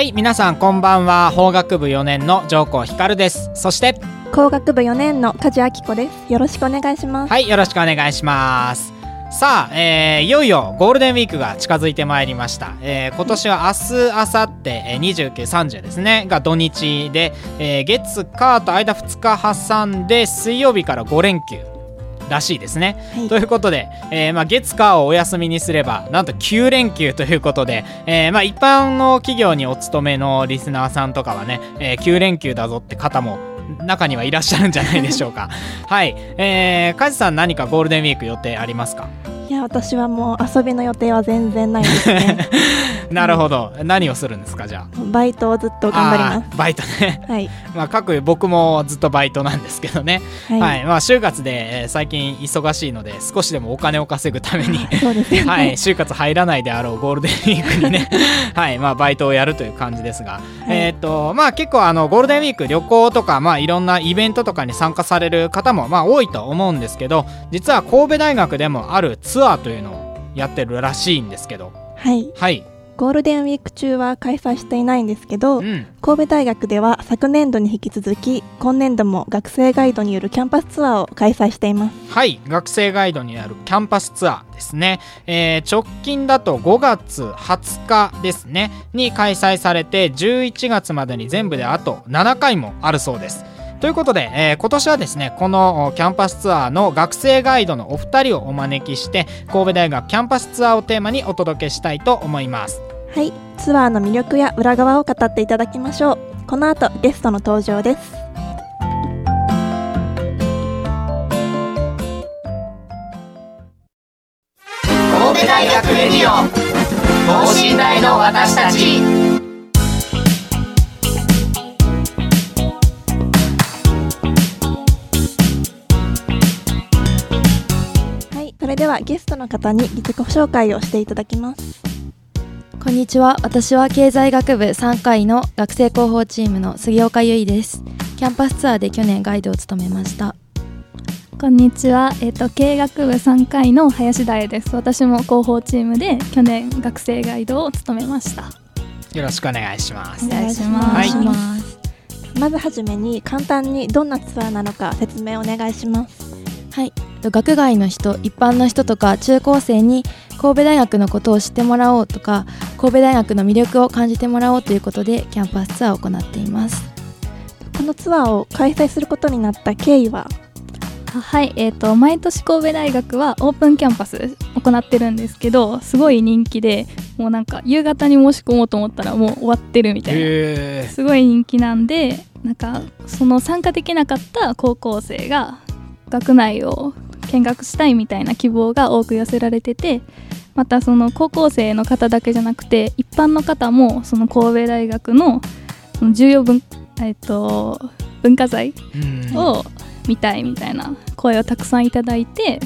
はい皆さんこんばんは。法学部4年の上皇光です。そして工学部4年の梶明子です。よろしくお願いします。はいよろしくお願いします。さあ、えー、いよいよゴールデンウィークが近づいてまいりました、えー、今年は明日明後日2930ですね。が土日で、えー、月火と間2日挟んで水曜日から5連休らしいですね。はい、ということで、えー、まあ、月火をお休みにすればなんと9連休ということで、えー、まあ、一般の企業にお勤めのリスナーさんとかはね、えー、9連休だぞって方も中にはいらっしゃるんじゃないでしょうか。はい、えー、梶さん何かゴールデンウィーク予定ありますか？いや私はもう遊びの予定は全然ないですね。なるほど、うん、何をするんですかじゃあ？バイトをずっと頑張ります。バイトね。はい。まあ各僕もずっとバイトなんですけどね。はい、はい、まあ就活で、えー、最近忙しいので少しでもお金を稼ぐために。そうですね、はい。就活入らないであろうゴールデンウィークにね。はい。まあバイトをやるという感じですが、はい、えっ、とまあ結構あのゴールデンウィーク旅行とかまあいろんなイベントとかに参加される方もまあ多いと思うんですけど実は神戸大学でもあるツアーというのをやってるらしいんですけど。はい。はい。ゴールデンウィーク中は開催していないんですけど、うん、神戸大学では昨年度に引き続き今年度も学生ガイドによるキャンパスツアーを開催しています。はい。学生ガイドによるキャンパスツアーですね、えー、直近だと5月20日ですね。に開催されて11月までに全部であと7回もあるそうですということで、えー、今年はですねこのキャンパスツアーの学生ガイドのお二人をお招きして神戸大学キャンパスツアーをテーマにお届けしたいと思います。はいツアーの魅力や裏側を語っていただきましょう。この後ゲストの登場です。神戸大学レディオ等身大の私たちれではゲストの方に自己紹介をしていただきます。こんにちは。私は経済学部3回の学生広報チームの杉岡由衣です。キャンパスツアーで去年ガイドを務めました。こんにちは、えっ、ー、と経営学部3回の林大です。私も広報チームで去年学生ガイドを務めました。よろしくお願いします。お願いします、はい、まずはじめに簡単にどんなツアーなのか説明お願いしますはい。学外の人一般の人とか中高生に神戸大学のことを知ってもらおうとか神戸大学の魅力を感じてもらおうということでキャンパスツアーを行っています。このツアーを開催することになった経緯は？はい、えーと、毎年神戸大学はオープンキャンパス行ってるんですけどすごい人気でもうなんか夕方に申し込もうと思ったらもう終わってるみたいな。すごい人気なんでなんかその参加できなかった高校生が学内を見学したいみたいな希望が多く寄せられててまたその高校生の方だけじゃなくて一般の方もその神戸大学のその重要文,、えっと、文化財を見たいみたいな声をたくさんいただいて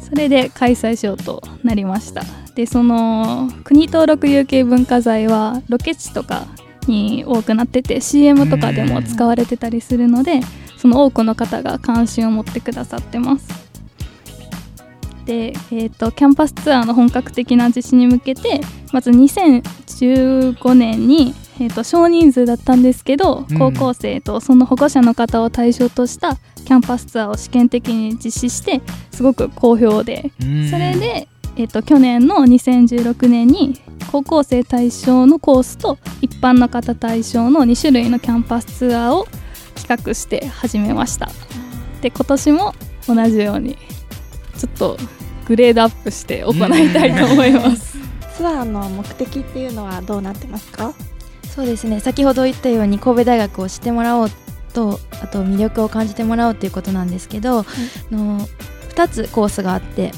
それで開催しようとなりました。でその国登録有形文化財はロケ地とかに多くなってて CM とかでも使われてたりするのでその多くの方が関心を持ってくださってます。で、えーと、キャンパスツアーの本格的な実施に向けてまず2015年に、えーと、少人数だったんですけど、うん、高校生とその保護者の方を対象としたキャンパスツアーを試験的に実施してすごく好評で、それで、えーと去年の2016年に高校生対象のコースと一般の方対象の2種類のキャンパスツアーを企画して始めました。で今年も同じようにちょっとグレードアップして行いたいと思います。ツアーの目的っていうのはどうなってますか？そうですね先ほど言ったように神戸大学を知ってもらおうとあと魅力を感じてもらおうということなんですけど、の2つコースがあって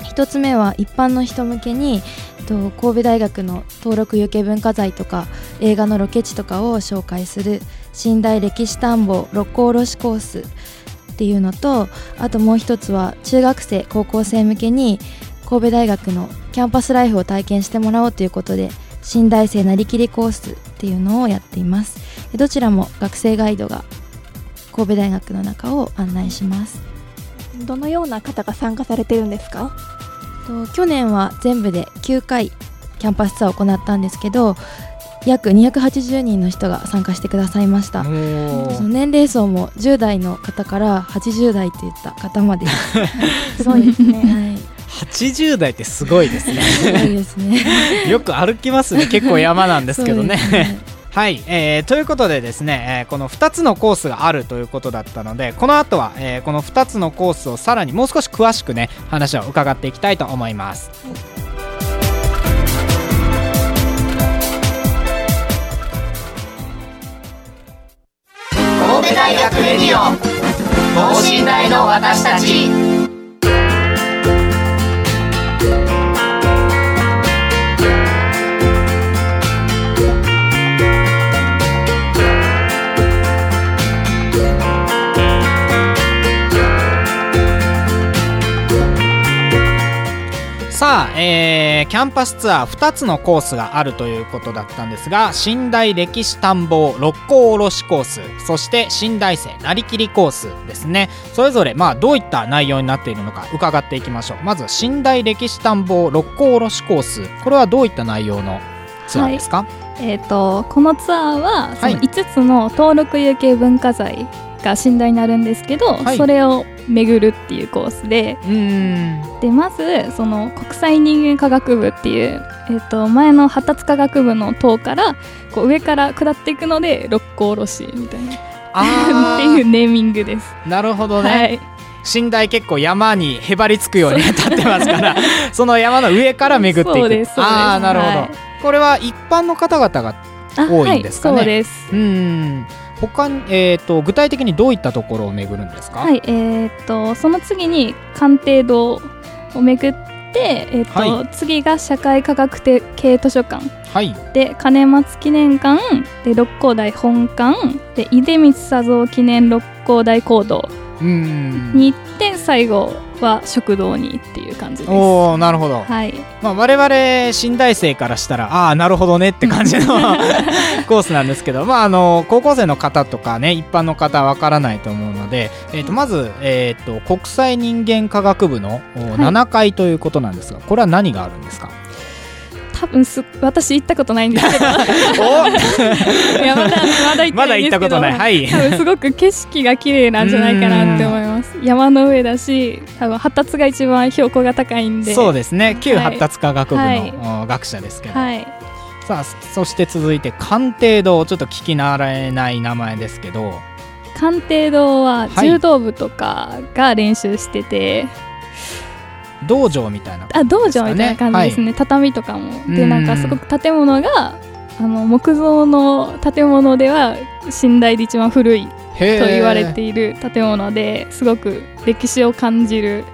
1つ目は一般の人向けにと神戸大学の登録有形文化財とか映画のロケ地とかを紹介する寝台歴史探訪六甲おろしコースっていうのとあともう一つは中学生高校生向けに神戸大学のキャンパスライフを体験してもらおうということで新大生なりきりコースっていうのをやっています。どちらも学生ガイドが神戸大学の中を案内します。どのような方が参加されているんですか？と去年は全部で9回キャンパスツアーを行ったんですけど約280人の人が参加してくださいましたその年齢層も10代の方から80代といった方まですごいですね、はい80代ってすごいですね。すごいですね。よく歩きますね。結構山なんですけどね。ねはい、えー、ということでですね、えー、この2つのコースがあるということだったのでこの後は、えー、この2つのコースをさらにもう少し詳しくね話を伺っていきたいと思います。神戸大学レディオ等身大の私たち。えー、キャンパスツアー2つのコースがあるということだったんですが寝台歴史探訪六甲おろしコースそして寝台生なりきりコースですね。それぞれまあどういった内容になっているのか伺っていきましょう。まず寝台歴史探訪六甲おろしコース。これはどういった内容のツアーですか、はい、えーと、このツアーはその5つの登録有形文化財が寝台になるんですけど、はい、それを巡るっていうコースで。でまずその国際人間科学部っていう、えー、と前の発達科学部の塔からこう上から下っていくので六甲おろしみたいな。っていうネーミングです。なるほどね、はい。寝台結構山にへばりつくように立ってますから その山の上から巡っていく。ああなるほど、はい、これは一般の方々が多いんですかね、はい、そうです。うん他に、えーと、具体的にどういったところを巡るんですか、はいえーと、その次に鑑定堂を巡って、えーと、はい、次が社会科学系図書館、はい、で金松記念館。で六甲台本館。で出光佐三記念六甲台講堂に行って最後は食堂にっていう感じです。おなるほど、はい。まあ、我々新大生からしたらああなるほどねって感じの コースなんですけど、まあ、あの高校生の方とかね一般の方わからないと思うので、えー、とまず、えーと、国際人間科学部の7階ということなんですが、これは何があるんですか？多分す私行ったことないんですけど。いやまだまだ行ったことない。はい。多分すごく景色が綺麗なんじゃないかなって思います。山の上だし多分発達が一番標高が高いんで。そうですね。旧発達科学部の、学者ですけど、はい、さあそして続いて鑑定堂ちょっと聞き慣れない名前ですけど。鑑定堂は柔道部とかが練習してて、はい道場みたいな、ね、あ道場みたいな感じですね、はい、畳とかも。でなんかすごく建物があの木造の建物では寝台で一番古いと言われている建物ですごく歴史を感じる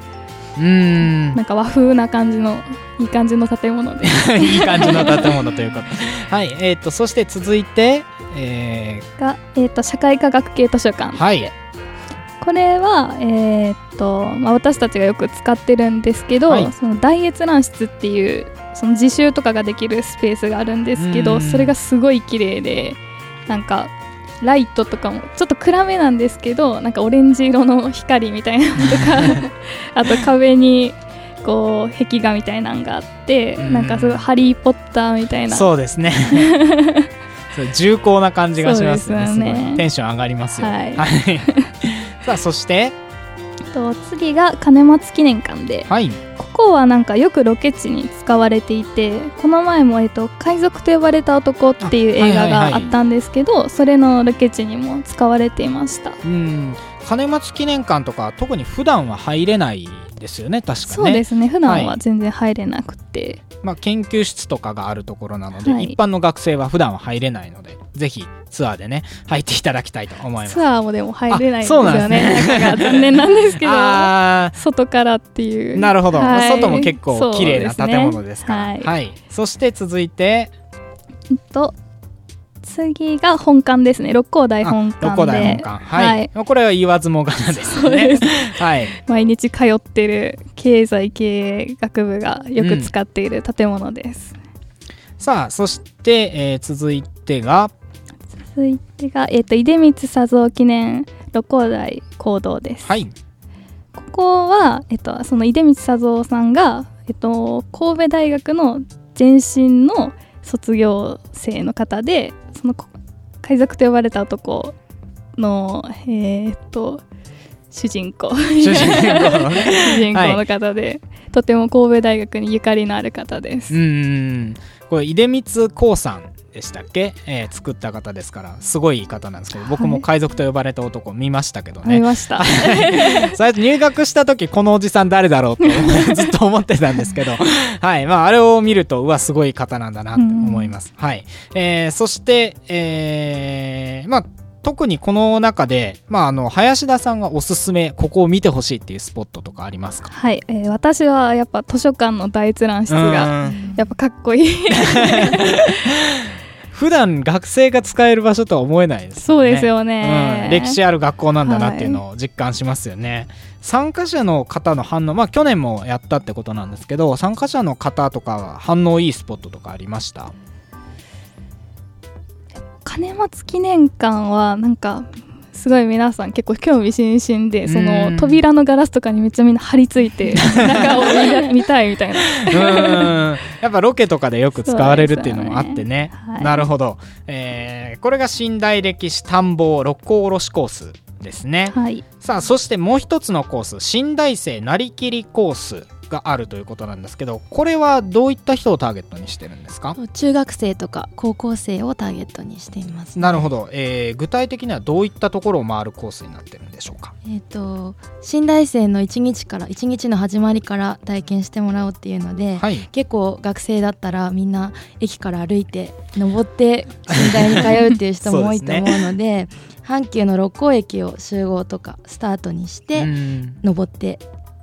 うん。なんか和風な感じのいい感じの建物で。いい感じの建物ということ。はい。えーと、そして続いて、えー、が、えーと、社会科学系図書館。はいこれは、えー、っとまあ、私たちがよく使ってるんですけど、はい、その大閲覧室っていうその自習とかができるスペースがあるんですけどそれがすごい綺麗でなんかライトとかもちょっと暗めなんですけどなんかオレンジ色の光みたいなのとか あと壁にこう壁画みたいなのがあってなんかすごいハリー・ポッターみたいな。そうですね。重厚な感じがしますね。すね。テンション上がりますよ、はい、さあそして？と次が金松記念館で、はい、ここはなんかよくロケ地に使われていてこの前も、えっと「海賊と呼ばれた男」っていう映画があったんですけど、はいはいはい、それのロケ地にも使われていました。うん。金松記念館とか特に普段は入れないですよね確かね。そうですね。普段は全然入れなくて、まあ、研究室とかがあるところなので、はい、一般の学生は普段は入れないのでぜひツアーでね入っていただきたいと思います。ツアーもでも入れないんですよね。ね。残念なんですけど 外からっていう。なるほど、はい、外も結構綺麗な建物ですから、ね、はい、はい、そして続いて。えっと次が本館ですね。六甲台本館で。六甲台本館。はい、はい、これは言わずもがなですね。はい。毎日通ってる経済経営学部がよく使っている建物です、うん、さあそして、えー、続いてが続いてが、えーと、出光佐三記念六甲台講堂です。はい。ここは、えっと、その出光佐三さんが、えっと、神戸大学の前身の卒業生の方でその海賊と呼ばれた男のえー、っと主人公。主人公の方で、はい、とても神戸大学にゆかりのある方です。うん。これ出光興産でしたっけ、えー、作った方ですからすごい方なんですけど、僕も海賊と呼ばれた男見ましたけどね。見ました。最初入学した時このおじさん誰だろうと ずっと思ってたんですけど。はい。まああれを見るとうわすごい方なんだなと思います、うん、はい、えー、そして、えー、まあ特にこの中で、まあ、あの林田さんがおすすめここを見てほしいっていうスポットとかありますか？はい、えー、私はやっぱ図書館の大閲覧室がやっぱかっこいい 普段学生が使える場所とは思えないです、ね、そうですよね、うん、歴史ある学校なんだなっていうのを実感しますよね、はい、参加者の方の反応まあ去年もやったってことなんですけど参加者の方とか反応いいスポットとかありました？金松記念館はなんかすごい皆さん結構興味津々でその扉のガラスとかにめっちゃみんな張り付いて 中を見たいみたいなやっぱロケとかでよく使われるっていうのもあってね、ね。はい、なるほど、えー、これが寝台歴史探訪六甲おろしコースですね、はい、さあそしてもう一つのコース寝台生なりきりコースがあるということなんですけどこれはどういった人をターゲットにしてるんですか？中学生とか高校生をターゲットにしています、ね、なるほど、えー、具体的にはどういったところを回るコースになってるんでしょうか？えっ、ー、と新大生の1日から1日の始まりから体験してもらおうっていうので、はい、結構学生だったらみんな駅から歩いて登って新大に通うっていう人も多いと思うので阪急の六甲駅を集合とかスタートにして登って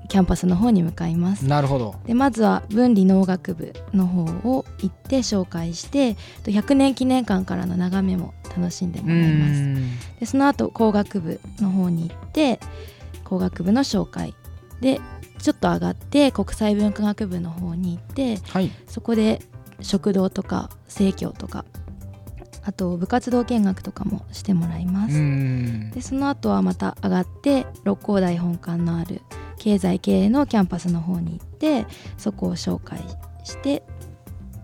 キャンパスの方に向かいます。なるほど。でまずは文理農学部の方を行って紹介して100年記念館からの眺めも楽しんでもらいます。でその後工学部の方に行って工学部の紹介でちょっと上がって国際文化学部の方に行って、はい、そこで食堂とか生協とかあと部活動見学とかもしてもらいます。でその後はまた上がって六甲台本館のある経済経営のキャンパスの方に行ってそこを紹介して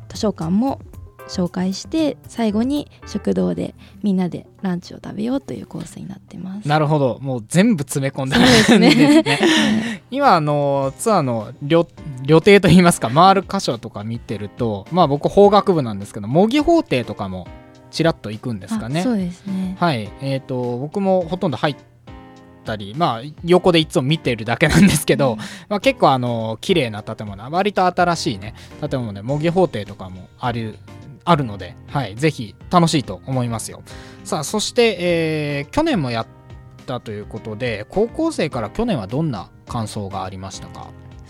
図書館も紹介して最後に食堂でみんなでランチを食べようというコースになってます。なるほど。もう全部詰め込んでますね。今あのツアーの旅旅程といいますか回る箇所とか見てるとまあ僕法学部なんですけど模擬法廷とかもちらっと行くんですかね。そうですね。はい。えっ、ー、と僕もほとんど入ったり、まあ、横でいつも見てるだけなんですけど、うん、まあ、結構あの綺麗な建物割と新しいね建物で模擬法廷とかもあるあるので、はい、ぜひ楽しいと思いますよ。さあそして、えー、去年もやったということで高校生から去年はどんな感想がありましたか？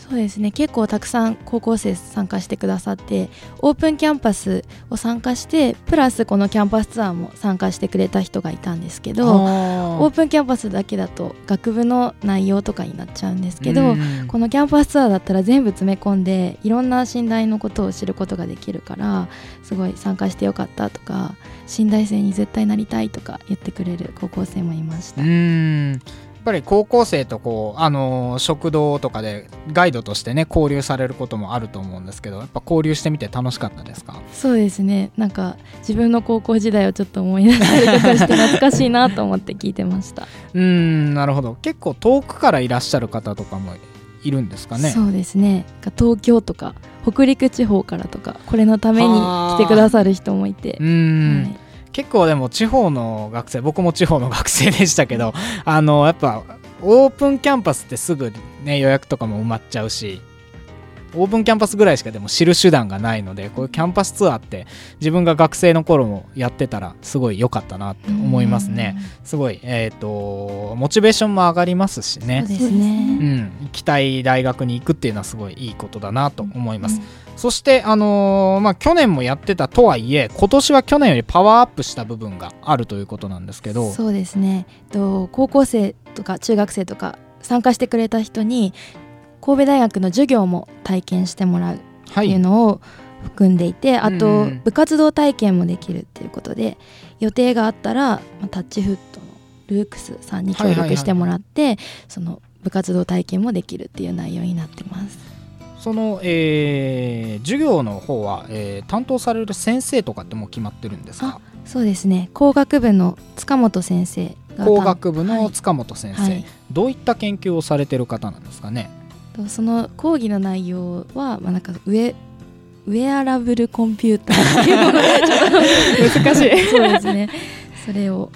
そうですね。結構たくさん高校生参加してくださってオープンキャンパスを参加してプラスこのキャンパスツアーも参加してくれた人がいたんですけどオープンキャンパスだけだと学部の内容とかになっちゃうんですけどこのキャンパスツアーだったら全部詰め込んでいろんな信頼のことを知ることができるからすごい参加してよかったとか信頼生に絶対なりたいとか言ってくれる高校生もいました。ぱり高校生とこう、あのー、食堂とかでガイドとしてね交流されることもあると思うんですけどやっぱ交流してみて楽しかったですか？そうですね。なんか自分の高校時代をちょっと思い出したりとかして懐かしいなと思って聞いてました。うんなるほど。結構遠くからいらっしゃる方とかもいるんですかね？そうですね。東京とか北陸地方からとかこれのために来てくださる人もいて。うん、はい結構でも地方の学生僕も地方の学生でしたけどあのやっぱオープンキャンパスってすぐね予約とかも埋まっちゃうしオープンキャンパスぐらいしかでも知る手段がないのでこういうキャンパスツアーって自分が学生の頃もやってたらすごい良かったなって思いますね。すごい、えーと、モチベーションも上がりますしね。そうですね、うん、行きたい大学に行くっていうのはすごいいいことだなと思います、うん。そして、あのー、まあ、去年もやってたとはいえ今年は去年よりパワーアップした部分があるということなんですけど。そうですね。と高校生とか中学生とか参加してくれた人に神戸大学の授業も体験してもらうっていうのを含んでいて、はい、あと部活動体験もできるっていうことで予定があったら、まあ、タッチフットのルークスさんに協力してもらって、その部活動体験もできるっていう内容になってます。その、えー、授業の方は、えー、担当される先生とかってもう決まってるんですか？そうですね。工学部の塚本先生工学部の塚本先生、はい、どういった研究をされてる方なんですかね？その講義の内容は、まあ、なんか上ウェアラブルコンピューターっていうのが 難しい。そうですね。それを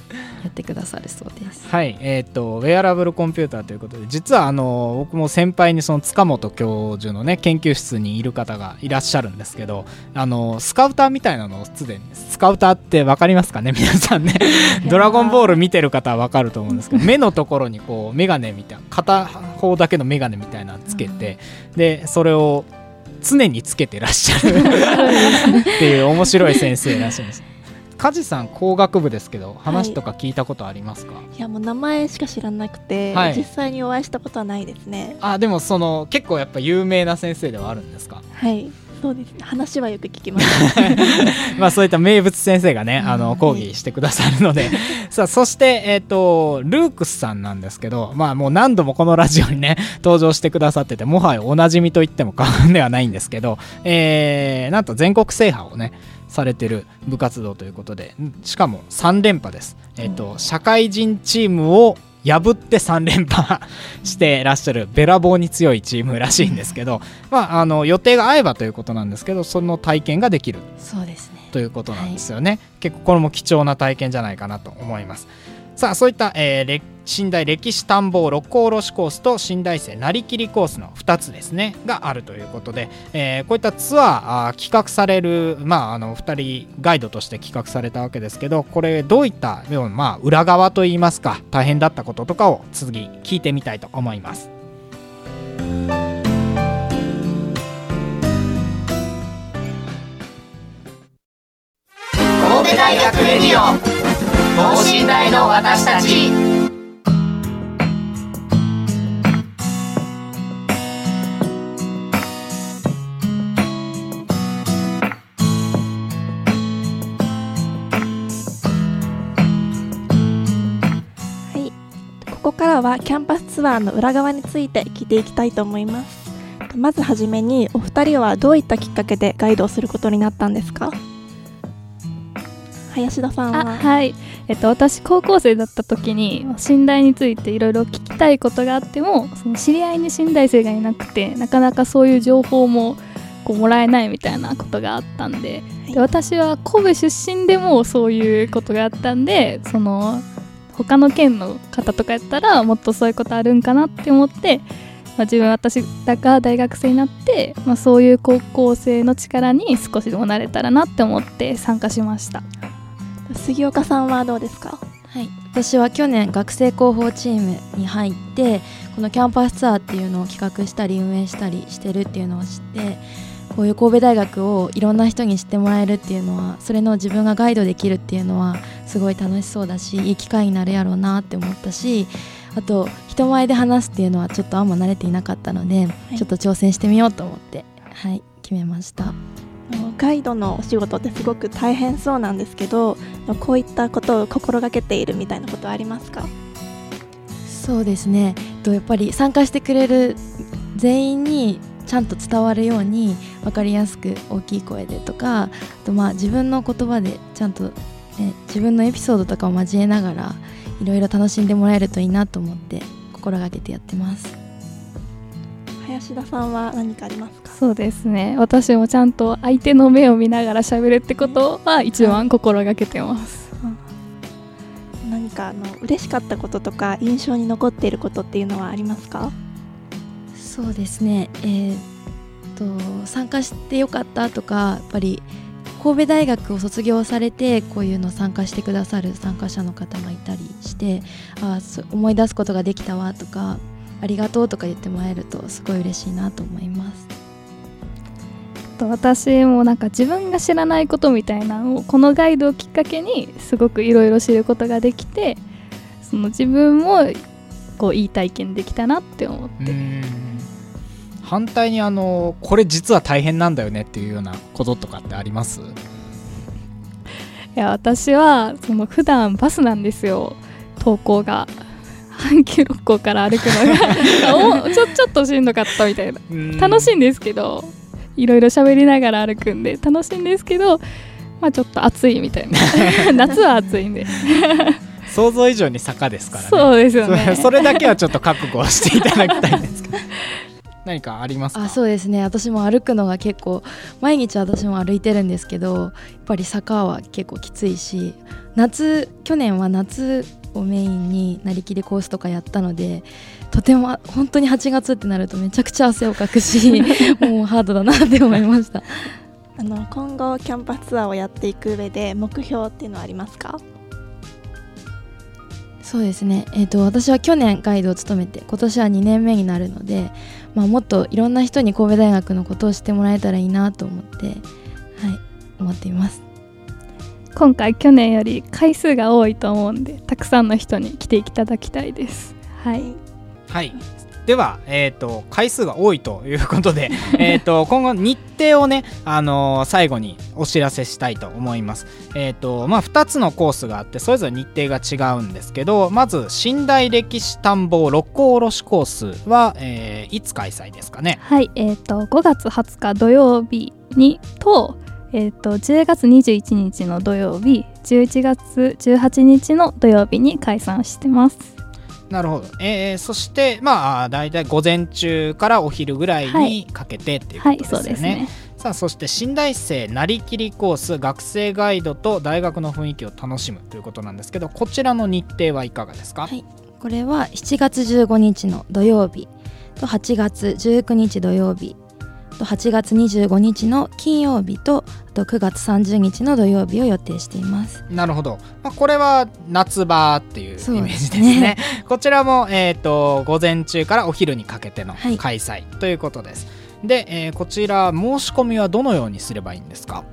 やってくださるそうです。はいえーと、ウェアラブルコンピューターということで実はあの僕も先輩にその塚本教授のね研究室にいる方がいらっしゃるんですけどあのスカウターみたいなのをすでにスカウターって分かりますかね？皆さんね。ドラゴンボール見てる方は分かると思うんですけど目のところにこう眼鏡みたいな片方だけの眼鏡みたいなのつけてでそれを常につけてらっしゃる。っていう面白い先生らしいんです梶さん工学部ですけど話とか聞いたことありますか、はい、いやもう名前しか知らなくて、はい、実際にお会いしたことはないですね。あでもその結構やっぱ有名な先生ではあるんですか？はいそうです。ね話はよく聞きます。まあそういった名物先生がね、あの講義してくださるので。さあそしてえっ、ー、とルークスさんなんですけどまあもう何度もこのラジオにね登場してくださっててもはやおなじみと言っても過言ではないんですけど、えー、なんと全国制覇をねされてる部活動ということでしかも3連覇です、えーと、社会人チームを破って3連覇してらっしゃるべらぼうに強いチームらしいんですけど、まあ、あの予定が合えばということなんですけどその体験ができる。そうですね。ということなんですよね、はい、結構これも貴重な体験じゃないかなと思います。さあそういった、えー、寝台歴史探訪六甲おろしコースと寝台生なりきりコースの2つですねがあるということで、えー、こういったツアー企画される、まあ、あの2人ガイドとして企画されたわけですけどこれどういった、まあ、裏側といいますか大変だったこととかを次聞いてみたいと思います。神戸大学レディオ等身大の私たち。ここからはキャンパスツアーの裏側について聞いていきたいと思います。まずはじめにお二人はどういったきっかけでガイドをすることになったんですか？林田さんは？はい。えっと、私高校生だった時に信頼についていろいろ聞きたいことがあってもその知り合いに信頼生がいなくてなかなかそういう情報もこうもらえないみたいなことがあったんではい、で私は神戸出身でもそういうことがあったんでその他の県の方とかやったらもっとそういうことあるんかなって思って、まあ、自分私らが大学生になって、まあ、そういう高校生の力に少しでもなれたらなって思って参加しました。杉岡さんはどうですか？はい。私は去年学生広報チームに入ってこのキャンパスツアーっていうのを企画したり運営したりしてるっていうのを知ってこういう神戸大学をいろんな人に知ってもらえるっていうのはそれの自分がガイドできるっていうのはすごい楽しそうだしいい機会になるやろうなって思ったしあと人前で話すっていうのはちょっとあんま慣れていなかったので、はい、ちょっと挑戦してみようと思ってはい決めました。ガイドのお仕事ってすごく大変そうなんですけどこういったことを心がけているみたいなことはありますか？そうですね。やっぱり参加してくれる全員にちゃんと伝わるように分かりやすく大きい声でとかあとまあ自分の言葉でちゃんと、ね、自分のエピソードとかを交えながらいろいろ楽しんでもらえるといいなと思って心がけてやってます。林田さんは何かありますか？そうですね。私もちゃんと相手の目を見ながら喋るってことは一番心がけてます、うん、何かあの嬉しかったこととか印象に残っていることっていうのはありますか？そうですね、えー、と参加してよかったとかやっぱり神戸大学を卒業されてこういうの参加してくださる参加者の方がいたりしてあ思い出すことができたわとかありがとうとか言ってもらえるとすごい嬉しいなと思います。と私もなんか自分が知らないことみたいなのをこのガイドをきっかけにすごくいろいろ知ることができてその自分もこういい体験できたなって思って。反対にあのこれ実は大変なんだよねっていうようなこととかってあります？いや私はその普段バスなんですよ。登校が阪急六甲から歩くのが ちょちょっとしんどかったみたいな。楽しいんですけどいろいろ喋りながら歩くんで楽しいんですけどまあちょっと暑いみたいな。夏は暑いんで。想像以上に坂ですからね。そうですよね。それだけはちょっと覚悟していただきたいんですけど。何かありますあそうですね。私も歩くのが結構毎日私も歩いてるんですけどやっぱり坂は結構きついし夏去年は夏をメインになりきりコースとかやったのでとても本当に8月ってなるとめちゃくちゃ汗をかくし もうハードだなって思いました。あの今後キャンパスツアーをやっていく上で目標っていうのはありますか？そうですね、えーと、私は去年ガイドを務めて今年は2年目になるので、まあ、もっといろんな人に神戸大学のことを知ってもらえたらいいなと思って、はい、思っています今回去年より回数が多いと思うんでたくさんの人に来ていただきたいです。はい。はい。では、えーと、回数が多いということで えと今後日程をね、あのー、最後にお知らせしたいと思います。えーとまあ、2つのコースがあってそれぞれ日程が違うんですけどまず寝台歴史探訪六甲おろしコースは、えー、いつ開催ですかね？はい、えーと、5月20日土曜日にと,、えーと、と10月21日の土曜日11月18日の土曜日に開催してます。なるほど、えー、そしてまあ大体午前中からお昼ぐらいにかけてっていうことですよね。はいはい、そうですね。さあそして新大生なりきりコース学生ガイドと大学の雰囲気を楽しむということなんですけどこちらの日程はいかがですか、はい、これは7月15日の土曜日と8月19日土曜日と8月25日の金曜日とあと9月30日の土曜日を予定しています。なるほど、まあ、これは夏場っていうイメージですね、ね、こちらも、えーと、午前中からお昼にかけての開催ということです、はい、で、えー、こちら申し込みはどのようにすればいいんですか？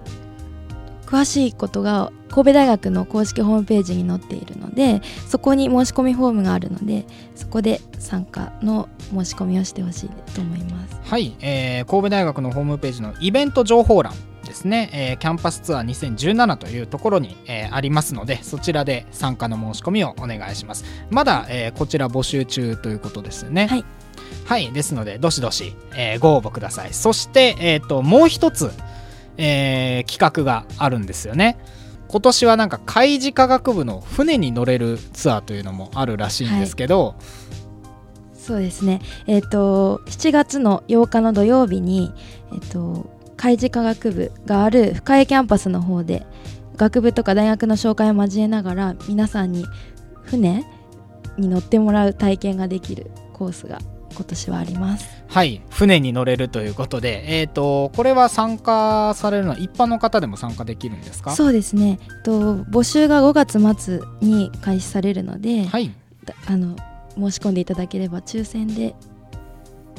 詳しいことが神戸大学の公式ホームページに載っているのでそこに申し込みフォームがあるのでそこで参加の申し込みをしてほしいと思います。はい、えー、神戸大学のホームページのイベント情報欄ですね、えー、キャンパスツアー2017というところに、えー、ありますのでそちらで参加の申し込みをお願いします。まだ、えー、こちら募集中ということですよね。はい。はいですのでどしどし、えー、ご応募ください。そして、えーともう一つえー、企画があるんですよね。今年はなんか海事科学部の船に乗れるツアーというのもあるらしいんですけど、はい、そうですねえ、ー、と7月の8日の土曜日に、えーと、海事科学部がある深谷キャンパスの方で学部とか大学の紹介を交えながら皆さんに船に乗ってもらう体験ができるコースが今年はあります。はい船に乗れるということで、えーと、これは参加されるのは一般の方でも参加できるんですか？そうですね。と募集が5月末に開始されるので、はい、あの申し込んでいただければ抽選で。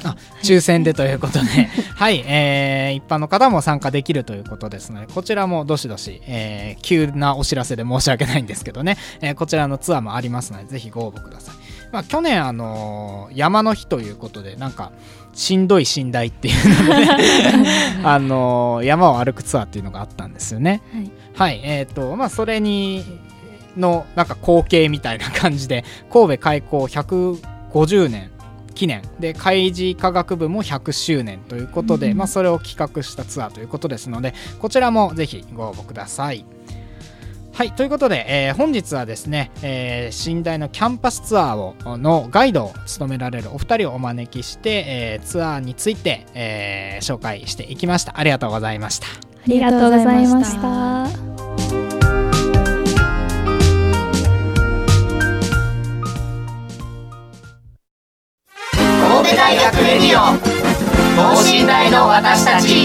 あ抽選でということで、はい、えー、一般の方も参加できるということですので、こちらもどしどし、えー、急なお知らせで申し訳ないんですけどね、えー、こちらのツアーもありますので、ぜひご応募ください。まあ、去年、あのー、山の日ということでなんかしんどい寝台っていうので、ね、あのー、山を歩くツアーっていうのがあったんですよね。はい、はい、えっ、ー、とまあそれにのなんか光景みたいな感じで神戸開港150年記念で海事科学部も100周年ということで、うん、まあ、それを企画したツアーということですのでこちらもぜひご応募ください。はいということで、えー、本日はですね、えー、寝台のキャンパスツアーをのガイドを務められるお二人をお招きして、えー、ツアーについて、えー、紹介していきました。ありがとうございました。ありがとうございました。神戸大学レディオ等身大の私たち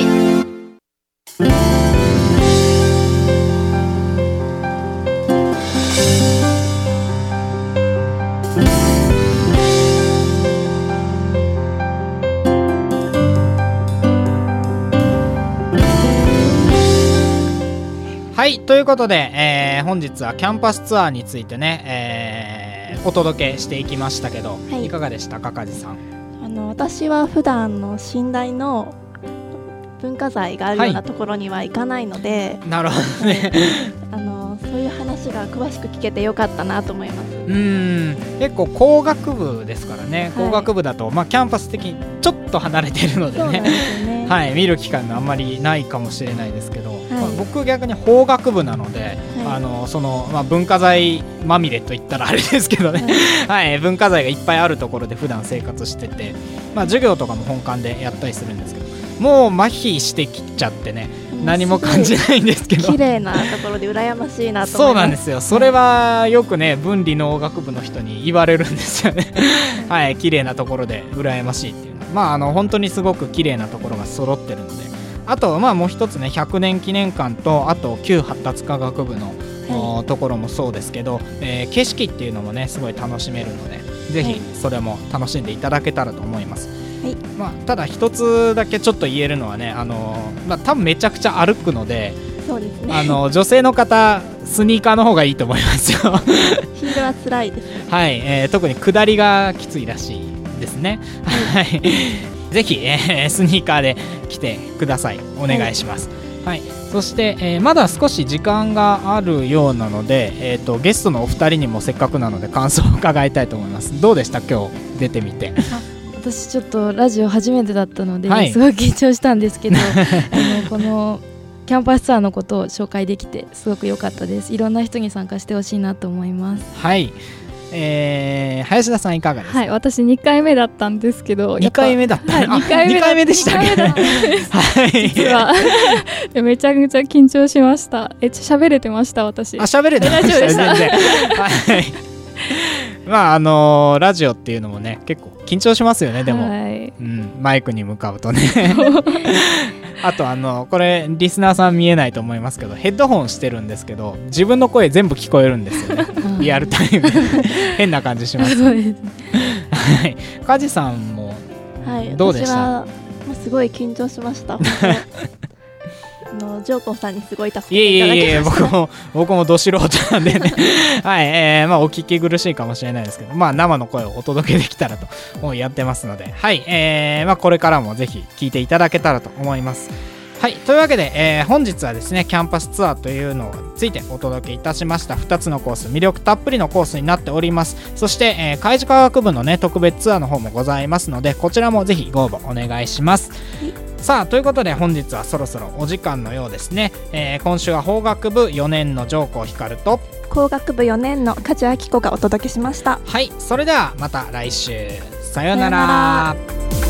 はいということで、えー、本日はキャンパスツアーについてね、えー、お届けしていきましたけど、はい、いかがでした？か梶さん。あの私は普段の寝台の文化財があるようなところには行かないので、はい、なるほどね。あのそういう話が詳しく聞けてよかったなと思います。うん。結構工学部ですからね、はい、工学部だと、まあ、キャンパス的にちょっと離れてるのでね、ね、はい、見る機会があんまりないかもしれないですけど、まあ、僕逆に法学部なので、あのそのまあ、文化財まみれといったらあれですけどね、はい。文化財がいっぱいあるところで普段生活してて、まあ、授業とかも本館でやったりするんですけどもう麻痺してきちゃってね何も感じないんですけど。綺麗なところで羨ましいなとそうなんですよ。それはよくね分理農学部の人に言われるんですよね。はい。綺麗なところで羨ましいっていうまああの本当にすごく綺麗なところが揃ってるのであとまあもう一つね100年記念館とあと旧発達科学部の、はい、ところもそうですけど、えー、景色っていうのもねすごい楽しめるのでぜひそれも楽しんでいただけたらと思います。はい。まあ、ただ一つだけちょっと言えるのはねあの、まあ、多分めちゃくちゃ歩くのでそうですね。あの女性の方スニーカーの方がいいと思いますよ。ヒールは辛いです、はい、えー、特に下りがきついらしいですね。はい、ぜひ、えー、スニーカーで来てください。お願いします、はい、はい、そして、えー、まだ少し時間があるようなので、えーと、ゲストのお二人にもせっかくなので感想を伺いたいと思います。どうでした？今日出てみて。私ちょっとラジオ初めてだったので、はい、すごい緊張したんですけど あのこのキャンパスツアーのことを紹介できてすごく良かったです。いろんな人に参加してほしいなと思います。はいえー、林田さんいかがですか？はい私2回目だったんですけど2回目だった、はい、2回目 ,2 回目でしたねはい。実はめちゃくちゃ緊張しました。え喋れてました？私。あ喋れてました？全然。はい。まああのー、ラジオっていうのもね結構緊張しますよねでも、はい、うん、マイクに向かうとね あとあのこれリスナーさん見えないと思いますけどヘッドホンしてるんですけど自分の声全部聞こえるんですよね。リアルタイム 変な感じします、はい。梶さんもどうでした、はい、すごい緊張しました あのジョーコンさんにすごい助けていただきましいえいえ僕も 僕もど素人なんでね。はい、えー、まあお聞き苦しいかもしれないですけどまあ生の声をお届けできたらともうやってますので。はいえー、まあこれからもぜひ聞いていただけたらと思います。はいというわけで、えー、本日はですねキャンパスツアーというのについてお届けいたしました。2つのコース魅力たっぷりのコースになっております。そして、えー、海事科学部のね特別ツアーの方もございますのでこちらもぜひご応募お願いします、さあということで本日はそろそろお時間のようですね、えー、今週は法学部4年の上皇光と。工学部4年の梶明子がお届けしました。はいそれではまた来週。さようなら